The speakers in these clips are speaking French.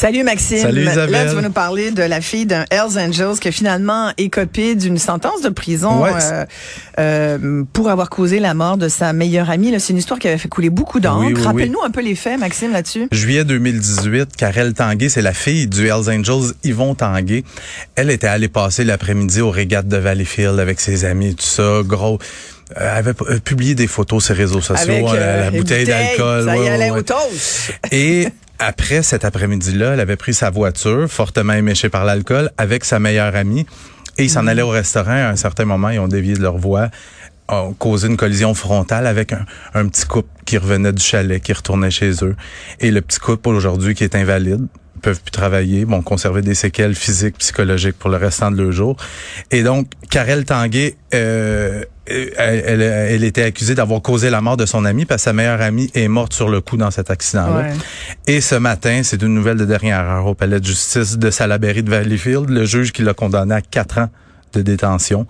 Salut Maxime. Salut Isabelle. Là, tu vas nous parler de la fille d'un Hells Angels qui a finalement écopé d'une sentence de prison Ouais. euh, euh, pour avoir causé la mort de sa meilleure amie. C'est une histoire qui avait fait couler beaucoup d'encre. Oui, oui, oui. Rappelle-nous un peu les faits, Maxime, là-dessus. Juillet 2018, Karel Tanguay, c'est la fille du Hells Angels, Yvon Tanguay. Elle était allée passer l'après-midi au régates de Valleyfield avec ses amis, tout ça, gros. Elle avait euh, publié des photos sur les réseaux sociaux, Avec la, euh, bouteille d'alcool. Ça y ouais, allait ouais, au toast. Et après cet après-midi-là, elle avait pris sa voiture, fortement éméchée par l'alcool, avec sa meilleure amie. Et ils s'en allaient au restaurant. À un certain moment, ils ont dévié de leur voie, ont causé une collision frontale avec un, un petit couple qui revenait du chalet, qui retournait chez eux. Et le petit couple, aujourd'hui, qui est invalide, peuvent plus travailler, vont conserver des séquelles physiques, psychologiques pour le restant de leur jour. Et donc, Karel Tanguay, euh, elle, elle, elle était accusée d'avoir causé la mort de son amie parce que sa meilleure amie est morte sur le coup dans cet accident-là. Ouais. Et ce matin, c'est une nouvelle de dernière heure au palais de justice de Salaberry de Valleyfield, le juge qui l'a condamné à quatre ans de détention.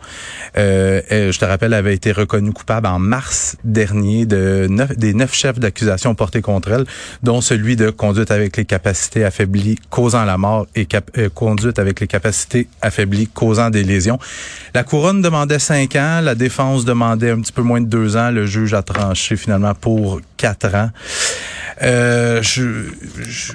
Euh, je te rappelle, avait été reconnue coupable en mars dernier de neuf, des neuf chefs d'accusation portés contre elle, dont celui de conduite avec les capacités affaiblies causant la mort et euh, conduite avec les capacités affaiblies causant des lésions. La couronne demandait cinq ans, la défense demandait un petit peu moins de deux ans. Le juge a tranché finalement pour quatre ans. Euh, je, je-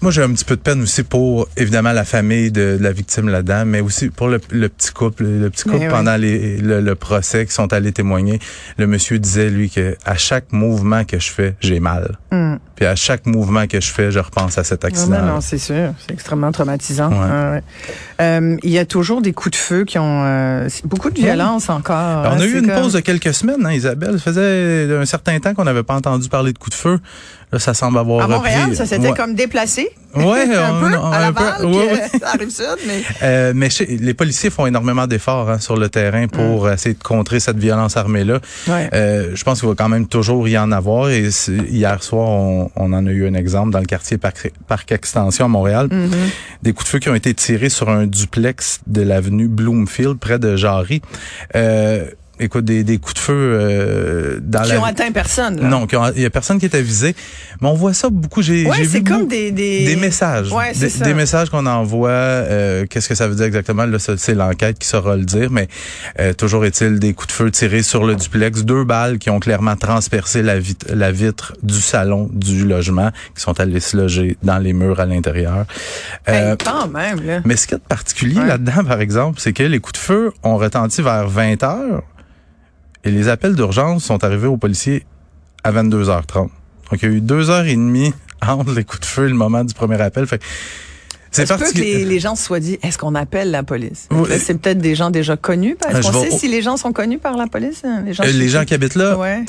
moi, j'ai un petit peu de peine aussi pour, évidemment, la famille de, de la victime là-dedans, mais aussi pour le, le petit couple. Le petit couple, Mais oui. pendant les, le, le procès, qui sont allés témoigner, le monsieur disait, lui, que à chaque mouvement que je fais, j'ai mal. Hum. Puis à chaque mouvement que je fais, je repense à cet Non, accident. non, non, c'est sûr. C'est extrêmement traumatisant. Ouais. Ouais. Euh, il y a toujours des coups de feu qui ont... euh, beaucoup de violence encore. Ben, on hein, a eu une comme- pause de quelques semaines, hein, Isabelle. Ça faisait un certain temps qu'on n'avait pas entendu parler de coups de feu. Là, ça semble avoir À repris. Montréal, ça s'était Ouais. comme déplacé. Ouais, un on- peu, on- à un peu. Laval, Ouais, puis, ouais. euh, ça arrive sud, mais... Euh, mais les policiers font énormément d'efforts hein, sur le terrain pour Mm. essayer de contrer cette violence armée-là. Ouais. Euh, je pense qu'il va quand même toujours y en avoir. Et hier soir, on, on en a eu un exemple dans le quartier Parc, Parc Extension à Montréal. Mhm. Des coups de feu qui ont été tirés sur un duplex de l'avenue Bloomfield, près de Jarry. Euh, écoute, des, des coups de feu euh, dans Qui la... ont atteint personne. là. Non, qui il y a personne qui était visé. Mais on voit ça beaucoup. J'ai Ouais, vu comme beaucoup- des, des... des messages. Ouais, c'est des, ça. des messages qu'on envoie. euh, Qu'est-ce que ça veut dire exactement? Là, c'est l'enquête qui saura le dire. Mais euh, toujours est-il des coups de feu tirés sur le duplex. Deux balles qui ont clairement transpercé la, vit- la vitre du salon du logement, qui sont allées se loger dans les murs à l'intérieur. Euh, Hey, quand même, là. mais ce qui est particulier Ouais. là-dedans, par exemple, c'est que les coups de feu ont retenti vers 20 heures et les appels d'urgence sont arrivés aux policiers à 22h30. Donc, il y a eu deux heures et demie entre les coups de feu et le moment du premier appel. Fait c'est peut que les, les gens se soient dit, est-ce qu'on appelle la police? Oui. C'est peut-être des gens déjà connus? Est-ce je qu'on sait au- si les gens sont connus par la police? hein, Les gens, Euh, les gens qui habitent là, Ouais.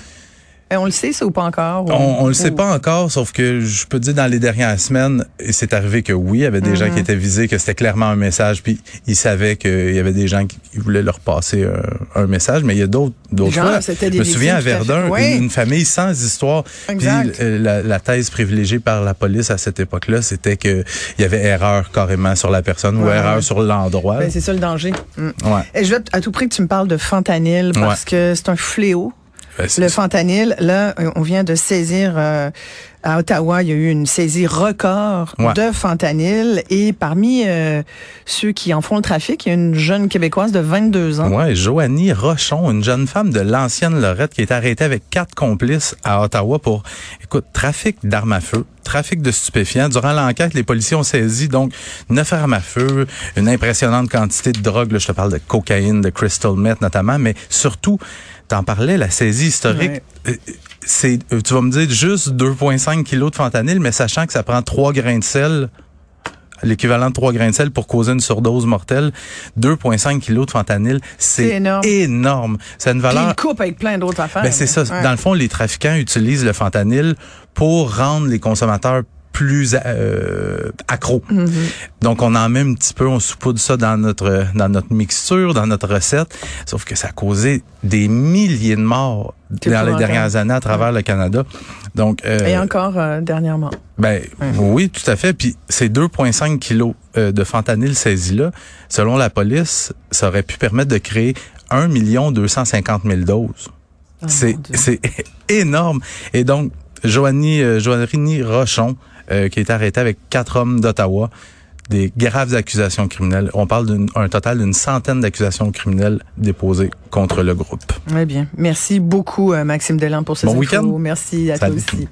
Et on le sait, ça, ou pas encore? ou- On, on le sait pas encore, sauf que je peux te dire dans les dernières semaines, c'est arrivé que oui, il y avait des gens qui étaient visés, que c'était clairement un message, puis ils savaient qu'il y avait des gens qui voulaient leur passer un, un message, mais il y a d'autres fois. Je me souviens à fait. Verdun, Oui. une, une famille sans histoire. Exact. la, la thèse privilégiée par la police à cette époque-là, c'était que il y avait erreur carrément sur la personne ou erreur sur l'endroit. Ben, c'est ça le danger. Mm. Ouais. Et je veux à tout prix que tu me parles de fentanyl parce que c'est un fléau. Ben, Le fentanyl, là, on vient de saisir euh, à Ottawa, il y a eu une saisie record Ouais. de fentanyl et parmi euh, ceux qui en font le trafic, il y a une jeune québécoise de 22 ans. Ouais, Joanie Rochon, une jeune femme de l'ancienne Lorette qui est arrêtée avec quatre complices à Ottawa pour, écoute, trafic d'armes à feu, trafic de stupéfiants. Durant l'enquête, les policiers ont saisi donc neuf armes à feu, une impressionnante quantité de drogue. Là, je te parle de cocaïne, de crystal meth notamment, mais surtout, t'en parlais, la saisie historique. Ouais. C'est, euh, tu vas me dire juste 2,5 kilos de fentanyl, mais sachant que ça prend 3 grains de sel l'équivalent de 3 grains de sel pour causer une surdose mortelle, 2,5 kilos de fentanyl, C'est c'est énorme. énorme. C'est une Puis valeur... il coupe avec plein d'autres affaires. Ben c'est ça. Ouais. Dans le fond, les trafiquants utilisent le fentanyl pour rendre les consommateurs plus euh, accro. Mm-hmm. Donc on en met un petit peu, on saupoudre ça dans notre dans notre mixture, dans notre recette, sauf que ça a causé des milliers de morts dans les dernières années à travers le Canada. Donc euh, Et encore euh, dernièrement. ben oui, tout à fait. Puis ces 2,5 kilos euh, de fentanyl saisis là, selon la police, ça aurait pu permettre de créer 1 million 250 000 doses. Oh, c'est énorme. Et donc Joanie Joanie Rochon euh, qui est arrêtée avec quatre hommes d'Ottawa des graves accusations criminelles. On parle d'un total d'une centaine d'accusations criminelles déposées contre le groupe. Très bien. Merci beaucoup, euh, Maxime Delan, pour ces Bon week-end. Merci à Salut. toi aussi.